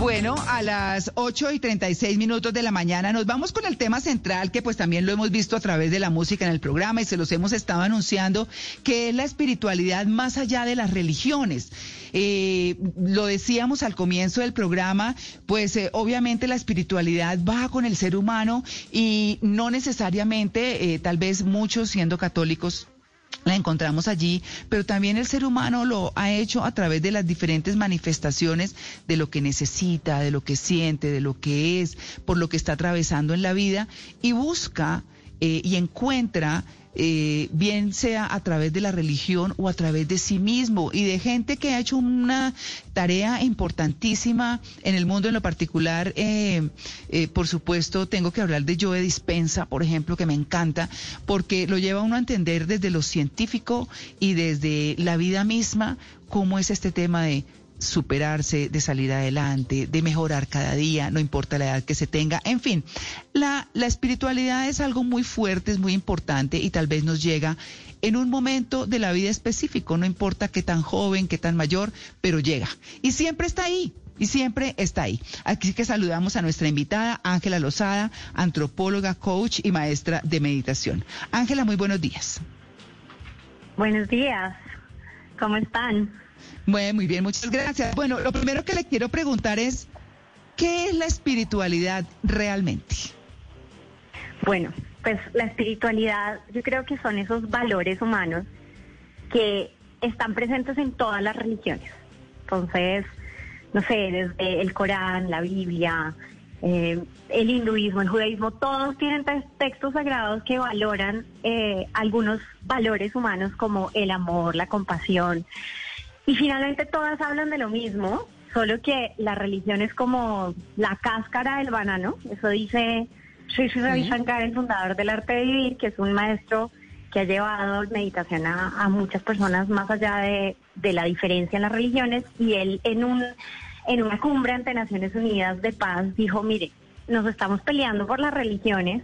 Bueno, a las 8 y 36 minutos de la mañana nos vamos con el tema central que pues también lo hemos visto a través de la música en el programa y se los hemos estado anunciando, que es la espiritualidad más allá de las religiones. Eh, lo decíamos al comienzo del programa, pues eh, obviamente la espiritualidad va con el ser humano y no necesariamente, eh, tal vez muchos siendo católicos la encontramos allí, pero también el ser humano lo ha hecho a través de las diferentes manifestaciones de lo que necesita, de lo que siente, de lo que es, por lo que está atravesando en la vida y busca eh, y encuentra eh, bien sea a través de la religión o a través de sí mismo y de gente que ha hecho una tarea importantísima en el mundo en lo particular. Eh, eh, por supuesto, tengo que hablar de Joe Dispensa, por ejemplo, que me encanta, porque lo lleva uno a entender desde lo científico y desde la vida misma cómo es este tema de superarse, de salir adelante, de mejorar cada día, no importa la edad que se tenga. En fin, la, la espiritualidad es algo muy fuerte, es muy importante y tal vez nos llega en un momento de la vida específico, no importa qué tan joven, qué tan mayor, pero llega. Y siempre está ahí, y siempre está ahí. Aquí que saludamos a nuestra invitada, Ángela Lozada, antropóloga, coach y maestra de meditación. Ángela, muy buenos días. Buenos días, ¿cómo están? Bueno, muy bien, muchas gracias. Bueno, lo primero que le quiero preguntar es, ¿qué es la espiritualidad realmente? Bueno, pues la espiritualidad yo creo que son esos valores humanos que están presentes en todas las religiones. Entonces, no sé, desde el Corán, la Biblia, eh, el hinduismo, el judaísmo, todos tienen textos sagrados que valoran eh, algunos valores humanos como el amor, la compasión. Y finalmente todas hablan de lo mismo, solo que la religión es como la cáscara del banano. Eso dice Sri Sri Ravi Shankar, el fundador del arte de vivir, que es un maestro que ha llevado meditación a, muchas personas más allá de, de, la diferencia en las religiones. Y él en, un, en una cumbre ante Naciones Unidas de Paz dijo, mire, nos estamos peleando por las religiones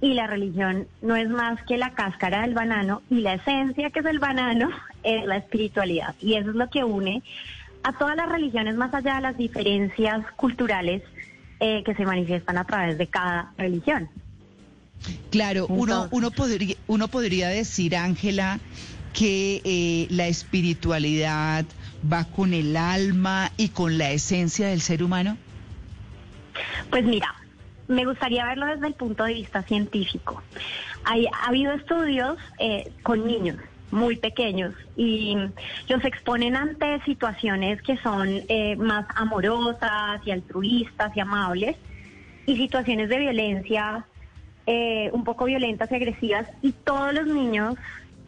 y la religión no es más que la cáscara del banano y la esencia que es el banano es la espiritualidad y eso es lo que une a todas las religiones más allá de las diferencias culturales eh, que se manifiestan a través de cada religión. Claro, uno, uno, podría, uno podría decir, Ángela, que eh, la espiritualidad va con el alma y con la esencia del ser humano. Pues mira, me gustaría verlo desde el punto de vista científico. Hay, ha habido estudios eh, con niños muy pequeños y los exponen ante situaciones que son eh, más amorosas y altruistas y amables y situaciones de violencia eh, un poco violentas y agresivas y todos los niños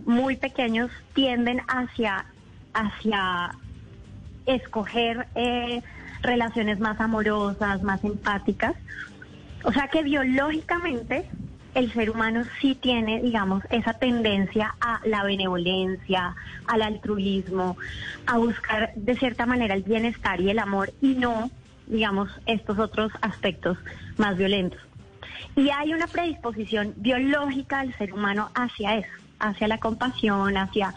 muy pequeños tienden hacia hacia escoger relaciones más amorosas, más empáticas o sea que biológicamente el ser humano sí tiene, digamos, esa tendencia a la benevolencia, al altruismo, a buscar de cierta manera el bienestar y el amor y no, digamos, estos otros aspectos más violentos. Y hay una predisposición biológica del ser humano hacia eso, hacia la compasión, hacia...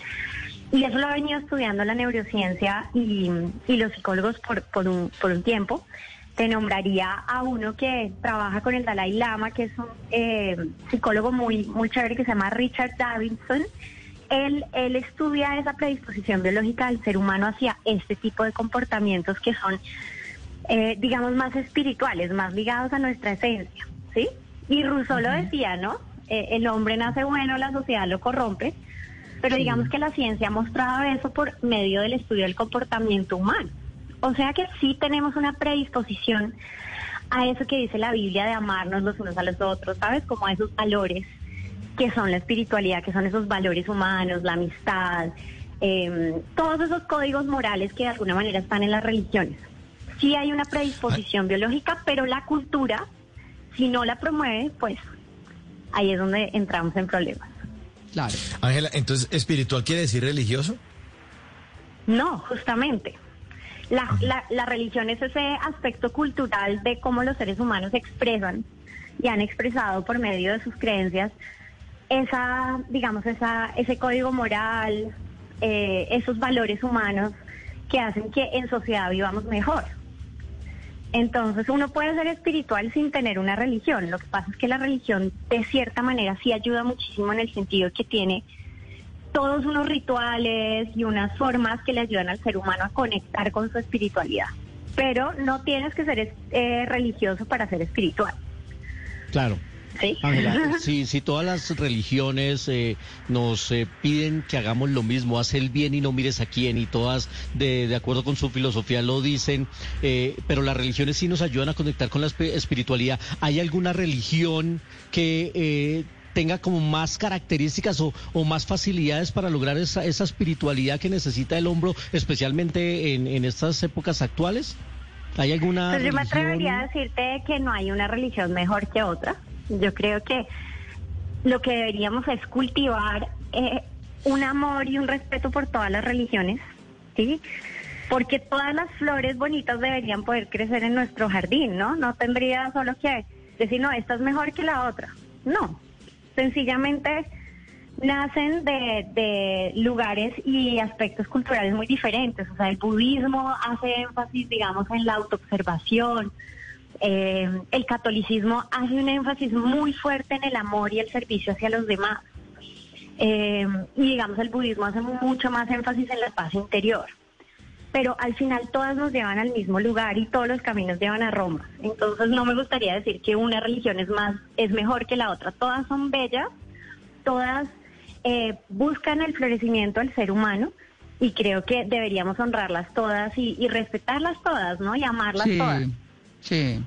Y eso lo ha venido estudiando la neurociencia y, los psicólogos por, por, un, por un tiempo te nombraría a uno que trabaja con el Dalai Lama, que es un eh, psicólogo muy, muy chévere que se llama Richard Davidson. Él, él estudia esa predisposición biológica del ser humano hacia este tipo de comportamientos que son, eh, digamos, más espirituales, más ligados a nuestra esencia, ¿sí? Y Rousseau lo decía, ¿no? Eh, el hombre nace bueno, la sociedad lo corrompe, pero digamos que la ciencia ha mostrado eso por medio del estudio del comportamiento humano. O sea que sí tenemos una predisposición a eso que dice la Biblia de amarnos los unos a los otros, ¿sabes? Como a esos valores que son la espiritualidad, que son esos valores humanos, la amistad, em, todos esos códigos morales que de alguna manera están en las religiones. Sí hay una predisposición biológica, pero la cultura, si no la promueve, pues ahí es donde entramos en problemas. Claro. Ángela, entonces, ¿espiritual quiere decir religioso? No, justamente. La, la, religión es ese aspecto cultural de cómo los seres humanos expresan y han expresado por medio de sus creencias esa, digamos, esa, ese código moral, eh, esos valores humanos que hacen que en sociedad vivamos mejor. Entonces uno puede ser espiritual sin tener una religión. Lo que pasa es que la religión de cierta manera sí ayuda muchísimo en el sentido que tiene todos unos rituales y unas formas que le ayudan al ser humano a conectar con su espiritualidad. Pero no tienes que ser eh, religioso para ser espiritual. Claro. ¿Sí? Ángela, si, todas las religiones eh, nos eh, piden que hagamos lo mismo, haz el bien y no mires a quién, y todas de, de acuerdo con su filosofía lo dicen, eh, pero las religiones sí nos ayudan a conectar con la espiritualidad. ¿Hay alguna religión que tenga como más características o, más facilidades para lograr esa, esa, espiritualidad que necesita el hombro, especialmente en, en estas épocas actuales? ¿Hay alguna pues yo me atrevería a decirte que no hay una religión mejor que otra. Yo creo que lo que deberíamos es cultivar eh, un amor y un respeto por todas las religiones, ¿sí? Porque todas las flores bonitas deberían poder crecer en nuestro jardín, ¿no? No tendría solo que decir, no, esta es mejor que la otra. No, sencillamente nacen de, de, lugares y aspectos culturales muy diferentes. O sea, el budismo hace énfasis, digamos, en la autoobservación, eh, el catolicismo hace un énfasis muy fuerte en el amor y el servicio hacia los demás. Eh, y digamos, el budismo hace mucho más énfasis en la paz interior. Pero al final todas nos llevan al mismo lugar y todos los caminos llevan a Roma. Entonces no me gustaría decir que una religión es más, es mejor que la otra. Todas son bellas, todas eh, buscan el florecimiento del ser humano y creo que deberíamos honrarlas todas y, respetarlas todas, ¿no? Y amarlas todas. Sí.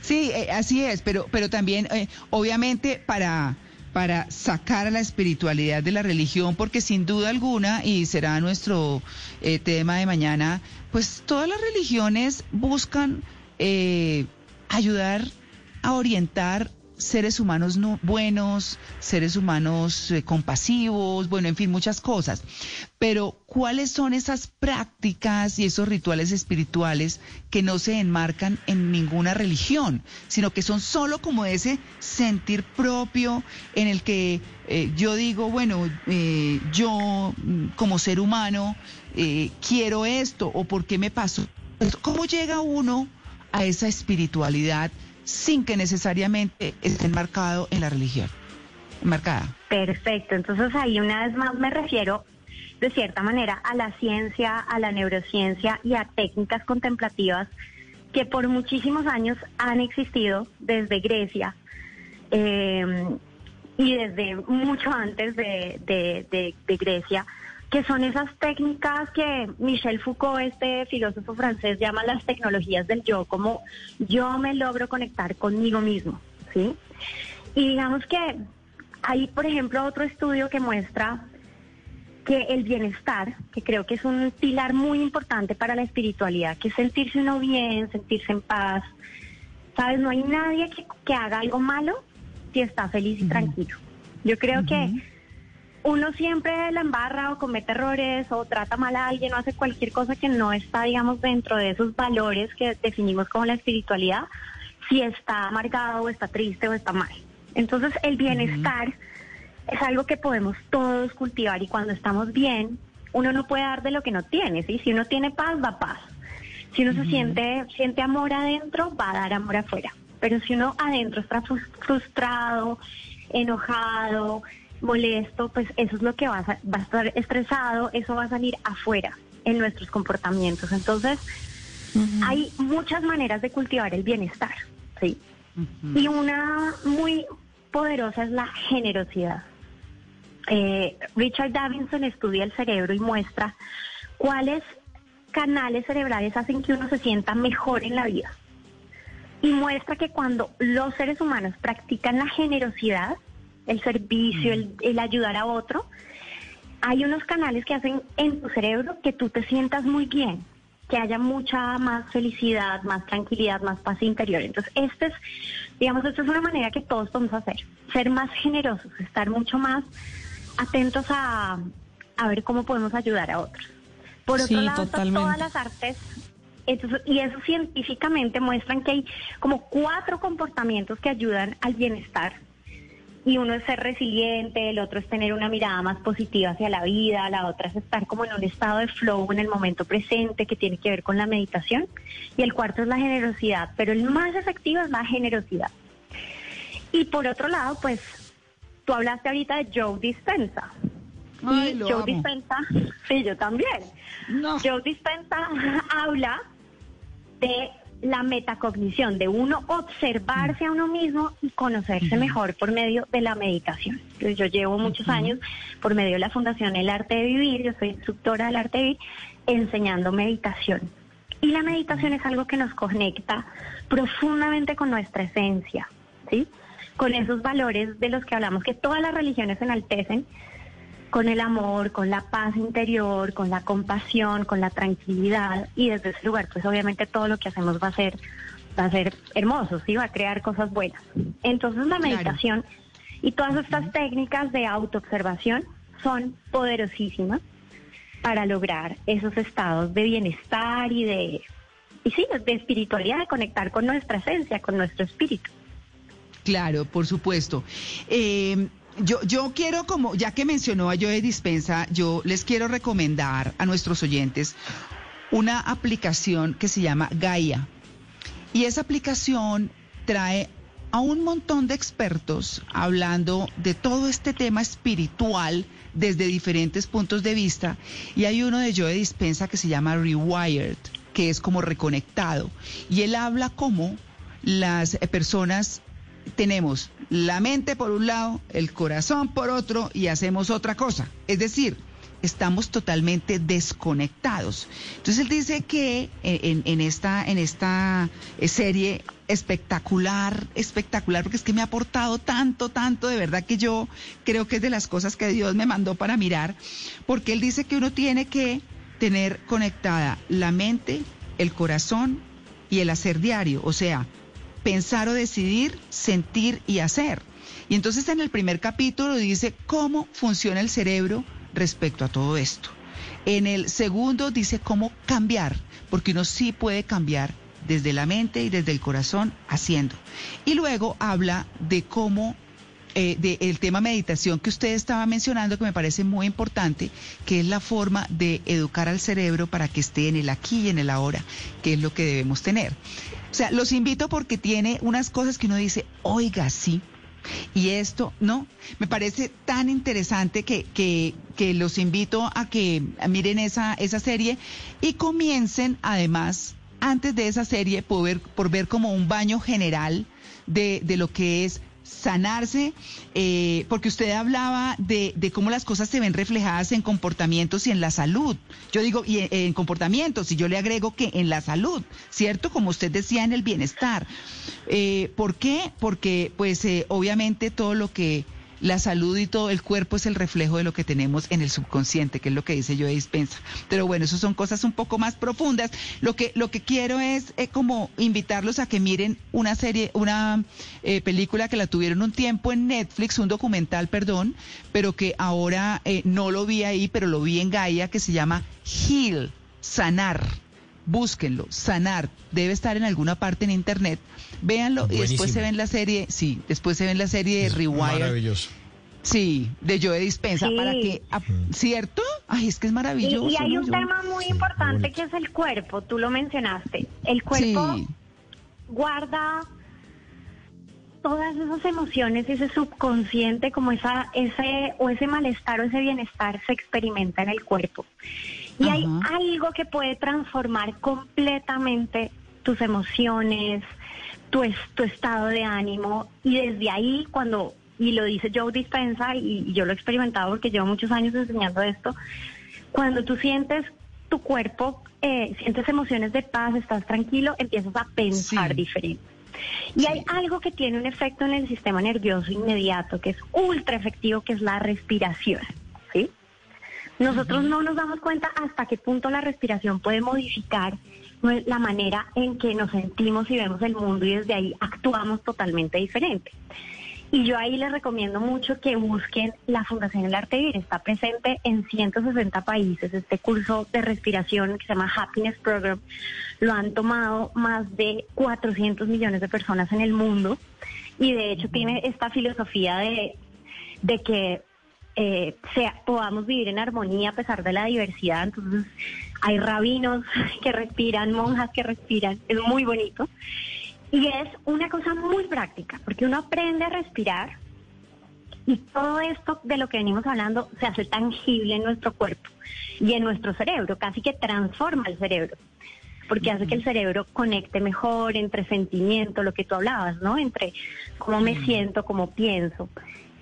Sí, eh, así es, pero, pero también, eh, obviamente, para, para sacar a la espiritualidad de la religión, porque sin duda alguna, y será nuestro eh, tema de mañana, pues todas las religiones buscan ayudar a orientar seres humanos no, buenos, seres humanos eh, compasivos, bueno, en fin, muchas cosas. Pero, ¿cuáles son esas prácticas y esos rituales espirituales que no se enmarcan en ninguna religión, sino que son solo como ese sentir propio en el que eh, yo digo, bueno, eh, yo mm, como ser humano quiero esto o por qué me pasó? ¿Cómo llega uno a esa espiritualidad? Sin que necesariamente esté enmarcado en la religión. Marcada. Perfecto, entonces ahí una vez más me refiero de cierta manera a la ciencia, a la neurociencia y a técnicas contemplativas que por muchísimos años han existido desde Grecia eh, y desde mucho antes de Grecia que son esas técnicas que Michel Foucault, este filósofo francés, llama las tecnologías del yo, como yo me logro conectar conmigo mismo, ¿sí? Y digamos que hay, por ejemplo, otro estudio que muestra que el bienestar, que creo que es un pilar muy importante para la espiritualidad, que es sentirse uno bien, sentirse en paz. ¿Sabes? No hay nadie que, haga algo malo si está feliz y tranquilo. Yo creo que uno siempre la embarra o comete errores o trata mal a alguien o hace cualquier cosa que no está, digamos, dentro de esos valores que definimos como la espiritualidad, si está amargado o está triste o está mal. Entonces el bienestar es algo que podemos todos cultivar y cuando estamos bien, uno no puede dar de lo que no tiene, ¿sí? Si uno tiene paz, da paz. Si uno se siente, siente amor adentro, va a dar amor afuera. Pero si uno adentro está frustrado, enojado, molesto, pues eso es lo que va a, va a estar estresado, eso va a salir afuera en nuestros comportamientos. Entonces, hay muchas maneras de cultivar el bienestar, ¿sí? Y una muy poderosa es la generosidad. Eh, Richard Davidson estudia el cerebro y muestra cuáles canales cerebrales hacen que uno se sienta mejor en la vida. Y muestra que cuando los seres humanos practican la generosidad, el servicio, el, ayudar a otro, hay unos canales que hacen en tu cerebro que tú te sientas muy bien, que haya mucha más felicidad, más tranquilidad, más paz interior. Entonces, este es, digamos, esta es una manera que todos podemos hacer, ser más generosos, estar mucho más atentos a, a ver cómo podemos ayudar a otros. Por otro lado, todas las artes, y eso científicamente muestran que hay como cuatro comportamientos que ayudan al bienestar y uno es ser resiliente, el otro es tener una mirada más positiva hacia la vida, la otra es estar como en un estado de flow en el momento presente que tiene que ver con la meditación y el cuarto es la generosidad, pero el más efectivo es la generosidad. Y por otro lado, pues tú hablaste ahorita de Joe Dispensa. y Joe Dispensa, sí, yo también. Joe Dispensa habla de la metacognición, de uno observarse a uno mismo y conocerse mejor por medio de la meditación. Yo llevo muchos años por medio de la Fundación El Arte de Vivir, yo soy instructora del Arte de Vivir, enseñando meditación. Y la meditación es algo que nos conecta profundamente con nuestra esencia, ¿sí? Con esos valores de los que hablamos que todas las religiones enaltecen, con el amor, con la paz interior, con la compasión, con la tranquilidad y desde ese lugar pues obviamente todo lo que hacemos va a ser va a ser hermoso, sí, va a crear cosas buenas. Entonces la meditación y todas estas técnicas de autoobservación son poderosísimas para lograr esos estados de bienestar y de y sí, de espiritualidad, de conectar con nuestra esencia, con nuestro espíritu. Claro, por supuesto. Eh, yo, yo quiero, como ya que mencionó a Joe Dispensa, yo les quiero recomendar a nuestros oyentes una aplicación que se llama Gaia. Y esa aplicación trae a un montón de expertos hablando de todo este tema espiritual desde diferentes puntos de vista. Y hay uno de Joe Dispensa que se llama Rewired, que es como reconectado. Y él habla como las personas tenemos la mente por un lado, el corazón por otro y hacemos otra cosa. Es decir, estamos totalmente desconectados. Entonces él dice que en, esta, en esta eh, serie espectacular, espectacular, porque es que me ha aportado tanto, tanto, de verdad que yo creo que es de las cosas que Dios me mandó para mirar, porque él dice que uno tiene que tener conectada la mente, el corazón y el hacer diario, o sea, pensar o decidir, sentir y hacer. Y entonces en el primer capítulo dice cómo funciona el cerebro respecto a todo esto. En el segundo dice cómo cambiar, porque uno sí puede cambiar desde la mente y desde el corazón haciendo. Y luego habla de cómo eh, del tema meditación que usted estaba mencionando, que me parece muy importante, que es la forma de educar al cerebro para que esté en el aquí y en el ahora, que es lo que debemos tener. O sea, los invito porque tiene unas cosas que uno dice, oiga, sí. Y esto, ¿no? Me parece tan interesante que, que, que los invito a que miren esa, esa serie y comiencen además, antes de esa serie, por ver, como un baño general de, de lo que es sanarse, eh, porque usted hablaba de, de, cómo las cosas se ven reflejadas en comportamientos y en la salud. Yo digo, y en, comportamientos, y yo le agrego que en la salud, ¿cierto? Como usted decía, en el bienestar. Eh, ¿Por qué? Porque, pues, eh, obviamente todo lo que la salud y todo el cuerpo es el reflejo de lo que tenemos en el subconsciente, que es lo que dice yo de dispensa. Pero bueno, eso son cosas un poco más profundas. Lo que, lo que quiero es eh, como invitarlos a que miren una serie, una eh, película que la tuvieron un tiempo en Netflix, un documental, perdón, pero que ahora eh, no lo vi ahí, pero lo vi en Gaia, que se llama Heal, sanar búsquenlo, sanar, debe estar en alguna parte en internet, véanlo y después se ven la serie, sí, después se ven la serie de Rewire. Maravilloso. Sí, de Joe Dispensa, para que, ¿cierto? Ay, es que es maravilloso. Y, hay un tema muy importante que es el cuerpo, tú lo mencionaste. El cuerpo guarda todas esas emociones, ese subconsciente, como esa, ese, o ese malestar o ese bienestar se experimenta en el cuerpo. Y hay algo que puede transformar completamente tus emociones, tu, tu estado de ánimo. Y desde ahí, cuando, y lo dice Joe Dispensa, y, yo lo he experimentado porque llevo muchos años enseñando esto, cuando tú sientes tu cuerpo, eh, sientes emociones de paz, estás tranquilo, empiezas a pensar diferente. Y hay algo que tiene un efecto en el sistema nervioso inmediato, que es ultra efectivo, que es la respiración. ¿sí? Nosotros no nos damos cuenta hasta qué punto la respiración puede modificar la manera en que nos sentimos y vemos el mundo y desde ahí actuamos totalmente diferente. Y yo ahí les recomiendo mucho que busquen la Fundación El Arte Vivir. Está presente en 160 países. Este curso de respiración que se llama Happiness Program lo han tomado más de 400 millones de personas en el mundo y de hecho tiene esta filosofía de, de que eh, sea, podamos vivir en armonía a pesar de la diversidad. Entonces, hay rabinos que respiran, monjas que respiran, es muy bonito. Y es una cosa muy práctica, porque uno aprende a respirar y todo esto de lo que venimos hablando se hace tangible en nuestro cuerpo y en nuestro cerebro, casi que transforma el cerebro, porque hace que el cerebro conecte mejor entre sentimiento, lo que tú hablabas, ¿no? Entre cómo me siento, cómo pienso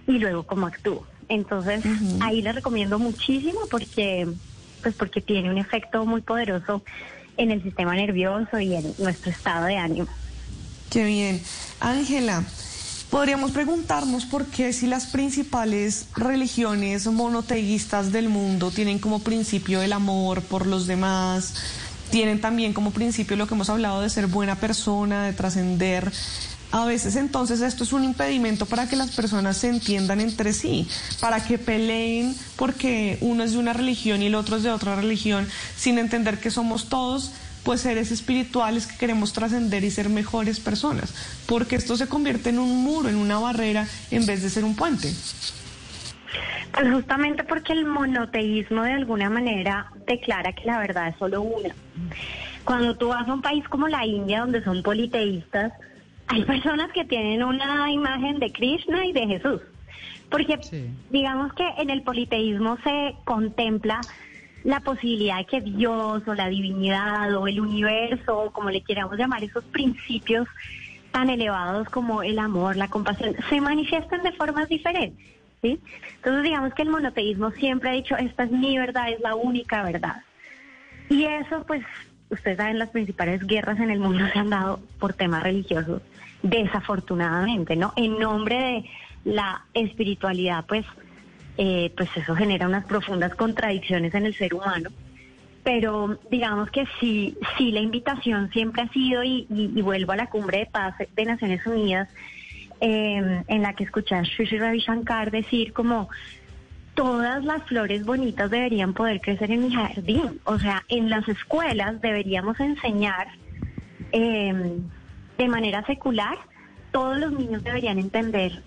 y luego cómo actúo. Entonces, ahí le recomiendo muchísimo porque pues porque tiene un efecto muy poderoso en el sistema nervioso y en nuestro estado de ánimo. Qué bien. Ángela, Podríamos preguntarnos por qué si las principales religiones monoteístas del mundo tienen como principio el amor por los demás, tienen también como principio lo que hemos hablado de ser buena persona, de trascender. A veces entonces esto es un impedimento para que las personas se entiendan entre sí, para que peleen porque uno es de una religión y el otro es de otra religión, sin entender que somos todos pues seres espirituales que queremos trascender y ser mejores personas, porque esto se convierte en un muro, en una barrera, en vez de ser un puente. Pues justamente porque el monoteísmo de alguna manera declara que la verdad es solo una. Cuando tú vas a un país como la India, donde son politeístas, hay personas que tienen una imagen de Krishna y de Jesús. Porque digamos que en el politeísmo se contempla la posibilidad de que Dios o la divinidad o el universo, o como le queramos llamar, esos principios tan elevados como el amor, la compasión, se manifiestan de formas diferentes. ¿sí? Entonces digamos que el monoteísmo siempre ha dicho, esta es mi verdad, es la única verdad. Y eso, pues, ustedes saben, las principales guerras en el mundo se han dado por temas religiosos, desafortunadamente, ¿no? En nombre de la espiritualidad, pues, eh, pues eso genera unas profundas contradicciones en el ser humano. Pero digamos que sí, sí la invitación siempre ha sido, y, vuelvo a la cumbre de paz de Naciones Unidas, em, en la que escuché a Sri Ravi Shankar decir como todas las flores bonitas deberían poder crecer en mi jardín. O sea, en las escuelas deberíamos enseñar em, de manera secular, todos los niños deberían entender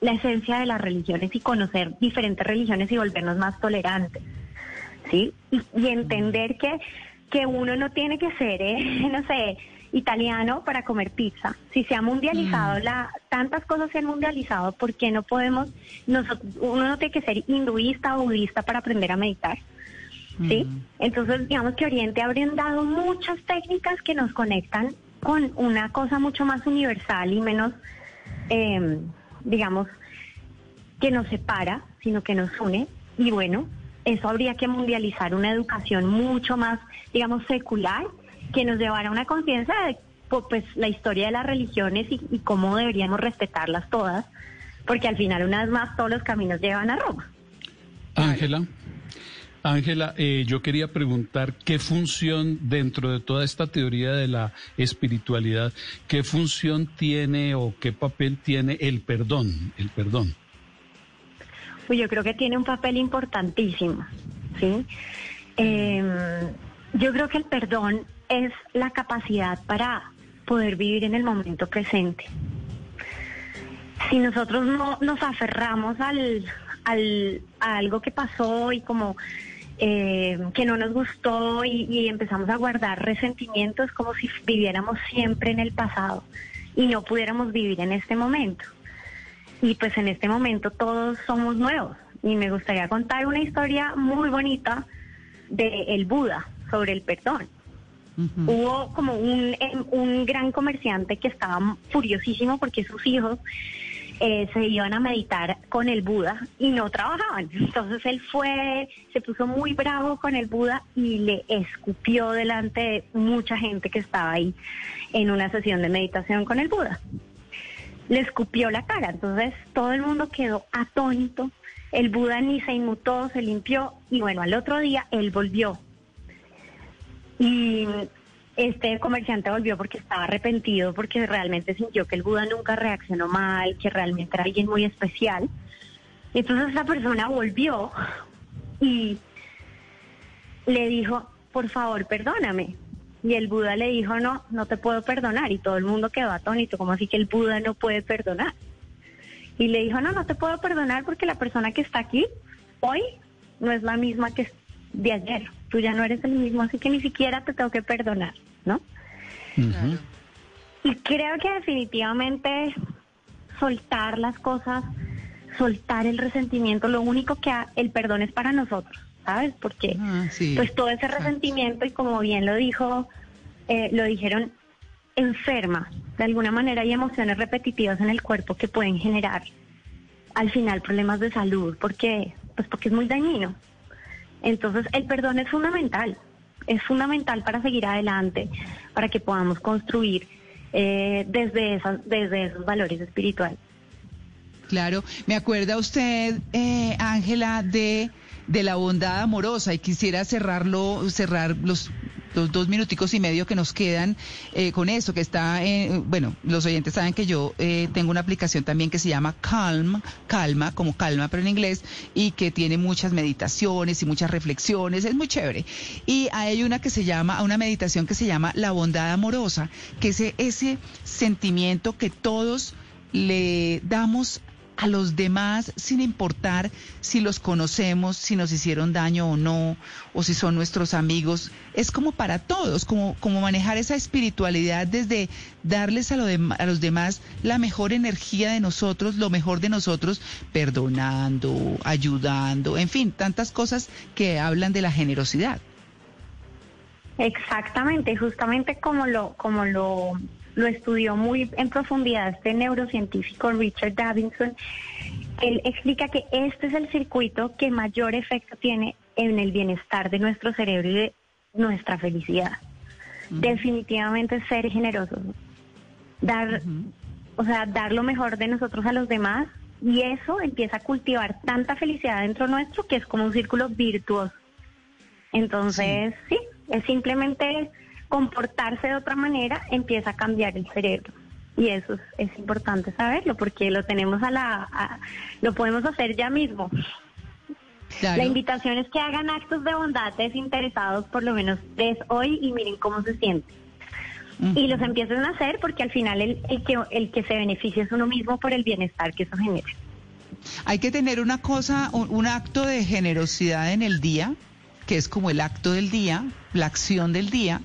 la esencia de las religiones y conocer diferentes religiones y volvernos más tolerantes, ¿sí? Y, entender que, que uno no tiene que ser, eh, no sé, italiano para comer pizza. Si se ha mundializado, mm. la, tantas cosas se han mundializado, ¿por qué no podemos, nosotros, uno no tiene que ser hinduista o budista para aprender a meditar? ¿Sí? Mm. Entonces, digamos que Oriente ha brindado muchas técnicas que nos conectan con una cosa mucho más universal y menos... Eh, digamos, que nos separa, sino que nos une. Y bueno, eso habría que mundializar una educación mucho más, digamos, secular, que nos llevara a una conciencia de pues la historia de las religiones y, cómo deberíamos respetarlas todas, porque al final, una vez más, todos los caminos llevan a Roma. Ángela. Ángela, eh, yo quería preguntar qué función dentro de toda esta teoría de la espiritualidad, qué función tiene o qué papel tiene el perdón, el perdón. Pues yo creo que tiene un papel importantísimo, ¿sí? Em, yo creo que el perdón es la capacidad para poder vivir en el momento presente. Si nosotros no nos aferramos al, al, a algo que pasó y como eh, que no nos gustó y, empezamos a guardar resentimientos como si viviéramos siempre en el pasado y no pudiéramos vivir en este momento. Y pues en este momento todos somos nuevos y me gustaría contar una historia muy bonita de el Buda sobre el perdón. Hubo como un, un gran comerciante que estaba furiosísimo porque sus hijos eh, se iban a meditar con el Buda y no trabajaban. Entonces él fue, se puso muy bravo con el Buda y le escupió delante de mucha gente que estaba ahí en una sesión de meditación con el Buda. Le escupió la cara, entonces todo el mundo quedó atónito. El Buda ni se inmutó, se limpió y bueno, al otro día él volvió. Y este comerciante volvió porque estaba arrepentido, porque realmente sintió que el Buda nunca reaccionó mal, que realmente era alguien muy especial. Entonces esa persona volvió y le dijo, por favor, perdóname. Y el Buda le dijo, no, no te puedo perdonar. Y todo el mundo quedó atónito, como así que el Buda no puede perdonar. Y le dijo, no, no te puedo perdonar porque la persona que está aquí hoy no es la misma que de ayer. Tú ya no eres el mismo, así que ni siquiera te tengo que perdonar, ¿no? Y creo que definitivamente soltar las cosas, soltar el resentimiento, lo único que el perdón es para nosotros, ¿sabes? Porque ah, pues todo ese resentimiento y como bien lo dijo, eh, lo dijeron, enferma. De alguna manera hay emociones repetitivas en el cuerpo que pueden generar al final problemas de salud, porque pues porque es muy dañino. Entonces el perdón es fundamental, es fundamental para seguir adelante, para que podamos construir eh, desde, esas, desde esos valores espirituales. Claro, me acuerda usted, eh, Ángela, de, de la bondad amorosa y quisiera cerrarlo, cerrar los los dos minuticos y medio que nos quedan eh, con eso, que está, eh, bueno, los oyentes saben que yo eh, tengo una aplicación también que se llama Calm, Calma, como calma, pero en inglés, y que tiene muchas meditaciones y muchas reflexiones, es muy chévere. Y hay una que se llama, una meditación que se llama La bondad amorosa, que es ese sentimiento que todos le damos a los demás sin importar si los conocemos, si nos hicieron daño o no, o si son nuestros amigos. Es como para todos, como, como manejar esa espiritualidad desde darles a, lo a los demás la mejor energía de nosotros, lo mejor de nosotros, perdonando, ayudando, en fin, tantas cosas que hablan de la generosidad. Exactamente, justamente como lo, como lo lo estudió muy en profundidad este neurocientífico Richard Davidson. Él explica que este es el circuito que mayor efecto tiene en el bienestar de nuestro cerebro y de nuestra felicidad. Definitivamente ser generosos, dar, o sea, dar lo mejor de nosotros a los demás y eso empieza a cultivar tanta felicidad dentro nuestro que es como un círculo virtuoso. Entonces, sí es simplemente comportarse de otra manera, empieza a cambiar el cerebro. Y eso es, importante saberlo porque lo tenemos a la, lo podemos hacer ya mismo. La invitación es que hagan actos de bondad desinteresados por lo menos tres hoy y miren cómo se sienten. Y los empiecen a hacer porque al final el, el, que, el que se beneficia es uno mismo por el bienestar que eso genera. Hay que tener una cosa, un acto de generosidad en el día, que es como el acto del día, la acción del día,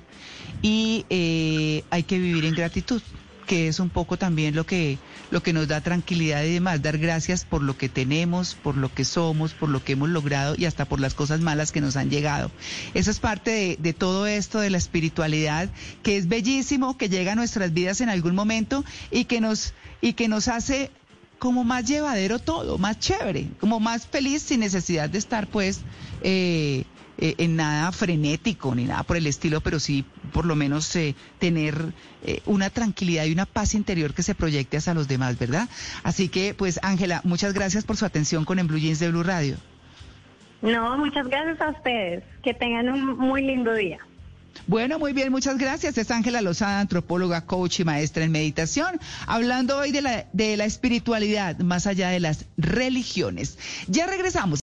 y eh, hay que vivir en gratitud que es un poco también lo que lo que nos da tranquilidad y demás, dar gracias por lo que tenemos, por lo que somos, por lo que hemos logrado y hasta por las cosas malas que nos han llegado. Eso es parte de, de todo esto de la espiritualidad, que es bellísimo, que llega a nuestras vidas en algún momento y que nos, y que nos hace como más llevadero todo, más chévere, como más feliz sin necesidad de estar pues eh, eh, en nada frenético ni nada por el estilo, pero sí por lo menos eh, tener eh, una tranquilidad y una paz interior que se proyecte hacia los demás, ¿verdad? Así que, pues, Ángela, muchas gracias por su atención con En Blue Jeans de Blue Radio. No, muchas gracias a ustedes. Que tengan un muy lindo día. Bueno, muy bien, muchas gracias. Es Ángela Lozada, antropóloga, coach y maestra en meditación, hablando hoy de la, de la espiritualidad más allá de las religiones. Ya regresamos.